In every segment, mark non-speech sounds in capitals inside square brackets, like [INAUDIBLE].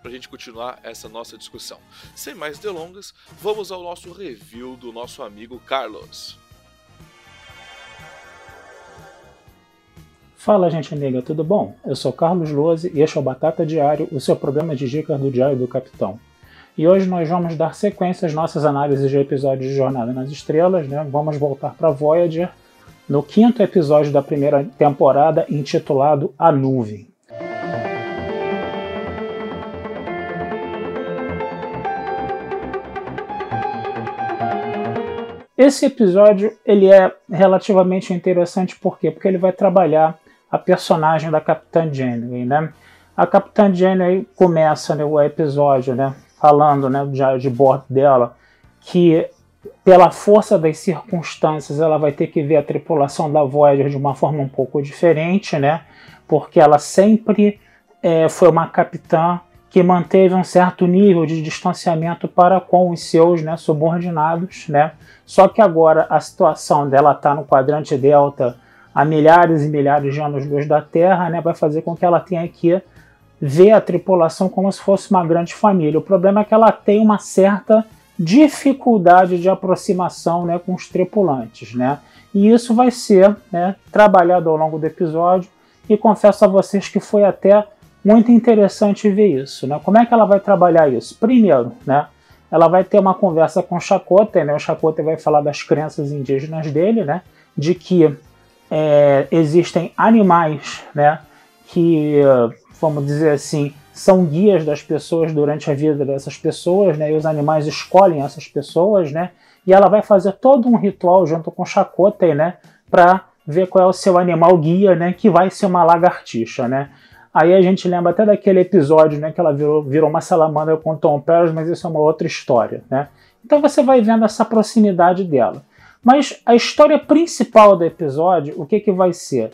para a gente continuar essa nossa discussão. Sem mais delongas, vamos ao nosso review do nosso amigo Carlos. Fala, gente amiga, tudo bom? Eu sou Carlos Lose e este é o Batata Diário, o seu programa de dicas do Diário do Capitão. E hoje nós vamos dar sequência às nossas análises de episódios de Jornada nas Estrelas, né? Vamos voltar para Voyager no quinto episódio da primeira temporada, intitulado A Nuvem. Esse episódio ele é relativamente interessante por quê? Porque ele vai trabalhar a personagem da Capitã Janeway, né? A Capitã Janeway começa né, o episódio, né, falando, né, de, de bordo dela, que pela força das circunstâncias, ela vai ter que ver a tripulação da Voyager de uma forma um pouco diferente, né? Porque ela sempre é, foi uma capitã que manteve um certo nível de distanciamento para com os seus né, subordinados, né? Só que agora a situação dela estar tá no quadrante delta a milhares e milhares de anos-luz da Terra, né, vai fazer com que ela tenha que ver a tripulação como se fosse uma grande família. O problema é que ela tem uma certa dificuldade de aproximação né, com os tripulantes. Né? E isso vai ser né, trabalhado ao longo do episódio e confesso a vocês que foi até muito interessante ver isso. Né? Como é que ela vai trabalhar isso? Primeiro, né, ela vai ter uma conversa com o Chakotay, né? o Chakotay vai falar das crenças indígenas dele, né? de que é, existem animais né, que, vamos dizer assim, são guias das pessoas durante a vida dessas pessoas, né? E os animais escolhem essas pessoas, né? E ela vai fazer todo um ritual junto com Chakotay, né? Para ver qual é o seu animal guia, né? Que vai ser uma lagartixa, né? Aí a gente lembra até daquele episódio, né? Que ela virou, virou uma salamandra com Tom Paris, mas isso é uma outra história, né? Então você vai vendo essa proximidade dela. Mas a história principal do episódio, o que, que vai ser?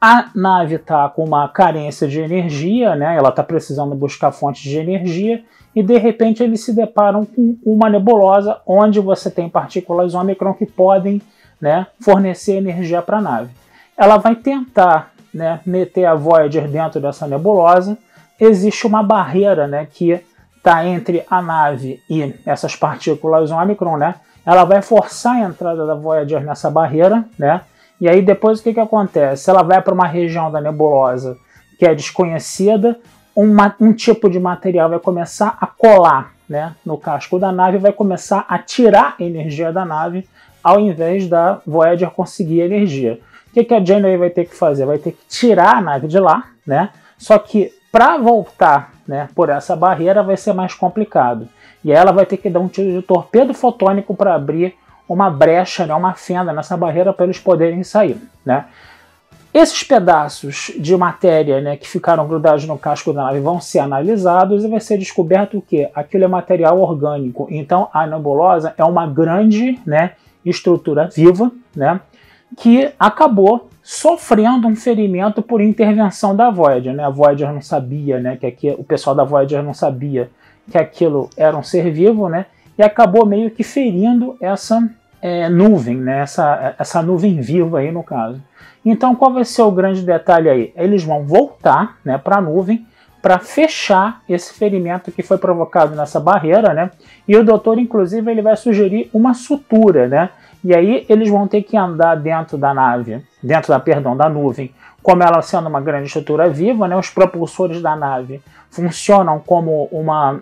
A nave está com uma carência de energia, né? ela está precisando buscar fontes de energia, e de repente eles se deparam com uma nebulosa onde você tem partículas ômicron que podem né, fornecer energia para a nave. Ela vai tentar né, meter a Voyager dentro dessa nebulosa. Existe uma barreira né, que está entre a nave e essas partículas ômicron. Né? Ela vai forçar a entrada da Voyager nessa barreira, né? E aí depois o que, que acontece? Ela vai para uma região da nebulosa que é desconhecida, uma, um tipo de material vai começar a colar né, no casco da nave, vai começar a tirar energia da nave, ao invés da Voyager conseguir energia. O que, que a Janeway vai ter que fazer? Vai ter que tirar a nave de lá, né? Só que para voltar né, por essa barreira vai ser mais complicado. E ela vai ter que dar um tiro de torpedo fotônico para abrir uma brecha, né, uma fenda nessa barreira para eles poderem sair. Né? Esses pedaços de matéria né, que ficaram grudados no casco da nave vão ser analisados e vai ser descoberto que aquilo é material orgânico. Então a nebulosa é uma grande né, estrutura viva né, que acabou sofrendo um ferimento por intervenção da Voyager. Né? A Voyager não sabia, né, que aqui, o pessoal da Voyager não sabia que aquilo era um ser vivo, né? E acabou meio que ferindo essa é, nuvem, né? essa, essa nuvem viva aí no caso. Então qual vai ser o grande detalhe aí? Eles vão voltar né, para a nuvem para fechar esse ferimento que foi provocado nessa barreira, né? E o doutor, inclusive, ele vai sugerir uma sutura, né? E aí eles vão ter que andar dentro da nave, dentro da, perdão, da nuvem, como ela sendo uma grande estrutura viva, né? Os propulsores da nave funcionam como uma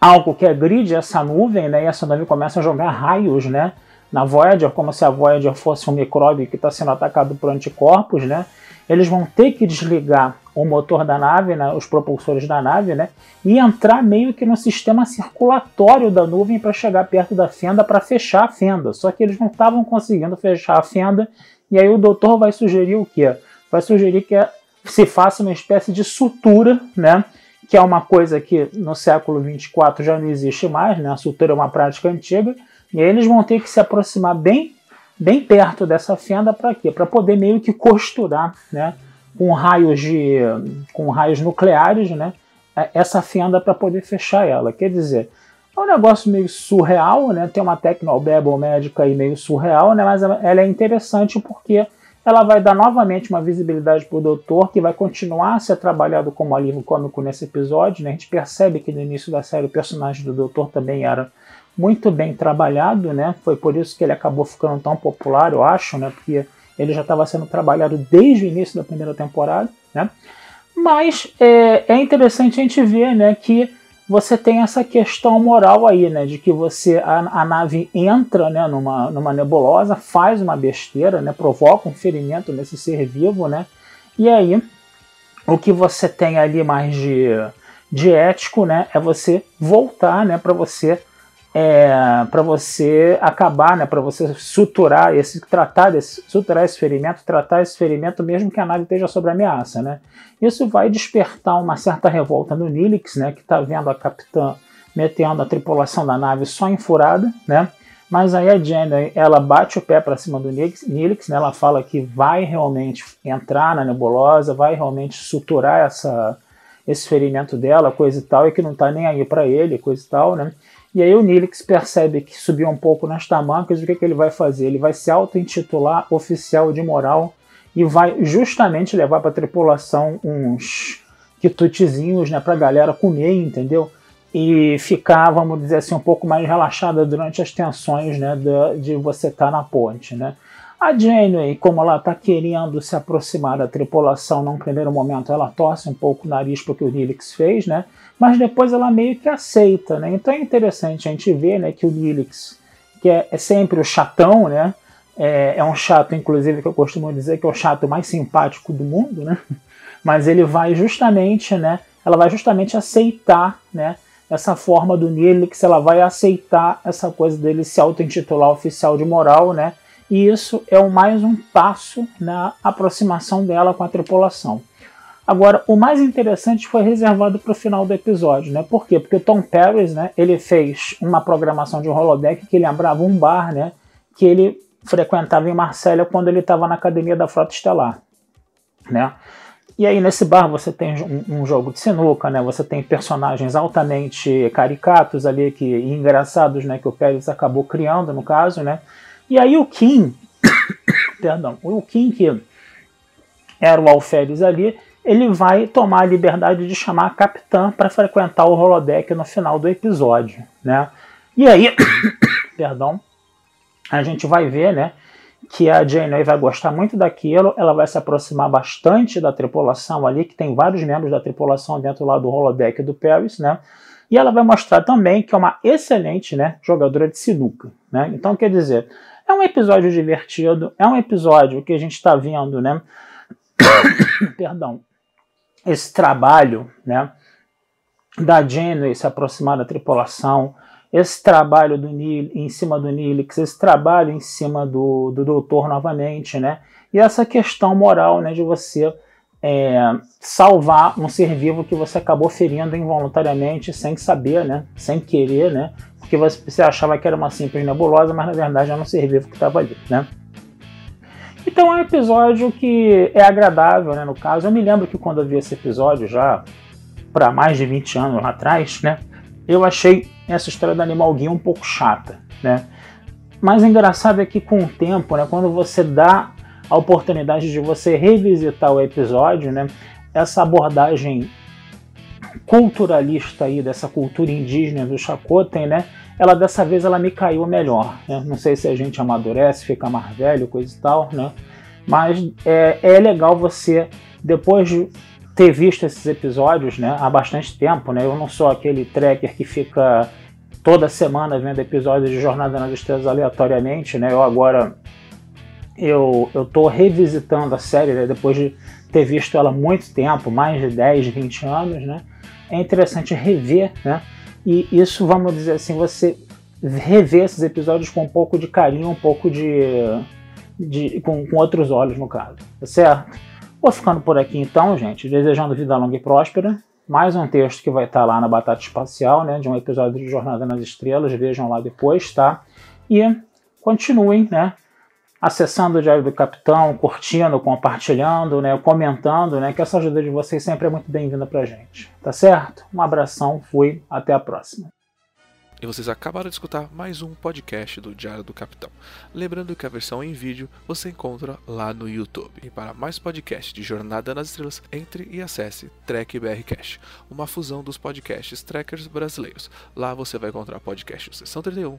algo que agride essa nuvem, né? E essa nuvem começa a jogar raios, né? Na Voyager, como se a Voyager fosse um micróbio que está sendo atacado por anticorpos, né? Eles vão ter que desligar o motor da nave, né, os propulsores da nave, né, e entrar meio que no sistema circulatório da nuvem para chegar perto da fenda para fechar a fenda. Só que eles não estavam conseguindo fechar a fenda, e aí o doutor vai sugerir o quê? Vai sugerir que se faça uma espécie de sutura, né, que é uma coisa que no século 24 já não existe mais, né, a sutura é uma prática antiga, e aí eles vão ter que se aproximar bem, bem perto dessa fenda para quê? Para poder meio que costurar, né? Com raios de, com raios nucleares, né? É, essa fenda para poder fechar ela. Quer dizer, é um negócio meio surreal, né? Tem uma tecnobabble médica aí meio surreal, né? Mas ela é interessante porque ela vai dar novamente uma visibilidade para o doutor, que vai continuar a ser trabalhado como alívio cômico nesse episódio. Né? A gente percebe que no início da série o personagem do doutor também era muito bem trabalhado, né? Foi por isso que ele acabou ficando tão popular, eu acho, né? Porque ele já estava sendo trabalhado desde o início da primeira temporada, né? Mas é, é, interessante a gente ver, né, que você tem essa questão moral aí, né, de que você a, a nave entra, né, numa, numa nebulosa, faz uma besteira, né, provoca um ferimento nesse ser vivo, né, e aí o que você tem ali mais de, de ético, né, é você voltar, né, para você é, para você acabar, né, para você suturar esse, tratar desse, suturar esse ferimento, tratar esse ferimento mesmo que a nave esteja sob ameaça, né? Isso vai despertar uma certa revolta no Nilix, né, que está vendo a capitã metendo a tripulação da nave só enfurada, né? Mas aí a Jenny, ela bate o pé para cima do Nilix, né? Ela fala que vai realmente entrar na nebulosa, vai realmente suturar essa esse ferimento dela, coisa e tal, e que não está nem aí para ele, coisa e tal, né? E aí o Nilix percebe que subiu um pouco nas tamancas, o que, que ele vai fazer? Ele vai se auto-intitular oficial de moral e vai justamente levar para a tripulação uns quitutezinhos né, para a galera comer, entendeu? E ficar, vamos dizer assim, um pouco mais relaxada durante as tensões né, de, de você estar tá na ponte, né? A Janeway, como ela está querendo se aproximar da tripulação num primeiro momento, ela torce um pouco o nariz porque o Nilix fez, né? Mas depois ela meio que aceita, né? Então é interessante a gente ver, né, que o Nilix, que é, é sempre o chatão, né? É, é, um chato, inclusive, que eu costumo dizer que é o chato mais simpático do mundo, né? [LAUGHS] Mas ele vai justamente, né? Ela vai justamente aceitar, né? Essa forma do Nilix, ela vai aceitar essa coisa dele se auto-intitular oficial de moral, né? E isso é o mais um passo na aproximação dela com a tripulação. Agora, o mais interessante foi reservado para o final do episódio, né? Por quê? Porque o Tom Paris, né, ele fez uma programação de holodeck que lembrava um bar, né, que ele frequentava em Marsella quando ele estava na academia da Frota Estelar, né? E aí nesse bar você tem um, um, jogo de sinuca, né? Você tem personagens altamente caricatos ali que engraçados, né? Que o Pérez acabou criando no caso, né? E aí o Kim, [COUGHS] perdão, o Kim que era o alferes ali, ele vai tomar a liberdade de chamar a capitã para frequentar o holodeck no final do episódio, né? E aí, [COUGHS] perdão, a gente vai ver, né, que a Janeway vai gostar muito daquilo, ela vai se aproximar bastante da tripulação ali, que tem vários membros da tripulação dentro lá do holodeck do Paris, né? E ela vai mostrar também que é uma excelente, né, jogadora de sinuca, né? Então, quer dizer, é um episódio divertido, é um episódio que a gente está vendo, né? [COUGHS] Perdão. Esse trabalho, né? Da Janeway se aproximar da tripulação, esse trabalho do Neil, em cima do Nilix, esse trabalho em cima do, do Doutor novamente, né? E essa questão moral, né, de você é, salvar um ser vivo que você acabou ferindo involuntariamente, sem saber, né? Sem querer, né? porque você achava que era uma simples nebulosa, mas na verdade era um ser vivo que estava ali, né? Então é um episódio que é agradável, né? No caso, eu me lembro que quando eu vi esse episódio já para mais de 20 anos lá atrás, né? Eu achei essa história do Animal Guia um pouco chata, né? Mas engraçado é que com o tempo, né? Quando você dá a oportunidade de você revisitar o episódio, né? Essa abordagem culturalista aí dessa cultura indígena do Chacoten, né? ela dessa vez ela me caiu melhor. Né? Não sei se a gente amadurece, fica mais velho, coisa e tal, né? Mas é, é legal você, depois de ter visto esses episódios né, há bastante tempo, né? Eu não sou aquele tracker que fica toda semana vendo episódios de Jornada nas Estrelas aleatoriamente, né? Eu agora eu, eu tô revisitando a série, né? depois de ter visto ela há muito tempo, mais de 10, 20 anos, né? É interessante rever, né? E isso, vamos dizer assim, você rever esses episódios com um pouco de carinho, um pouco de. de com, com outros olhos, no caso. Tá certo? Vou ficando por aqui então, gente. Desejando vida longa e próspera. Mais um texto que vai estar lá na Batata Espacial, né? De um episódio de Jornada nas Estrelas. Vejam lá depois, tá? E continuem, né? Acessando o Diário do Capitão, curtindo, compartilhando, né, comentando, né, que essa ajuda de vocês sempre é muito bem-vinda pra gente. Tá certo? Um abração, fui, até a próxima. E vocês acabaram de escutar mais um podcast do Diário do Capitão. Lembrando que a versão em vídeo você encontra lá no YouTube. E para mais podcasts de Jornada nas Estrelas, entre e acesse Trek BR Cash, uma fusão dos podcasts trackers brasileiros. Lá você vai encontrar podcast Sessão 31,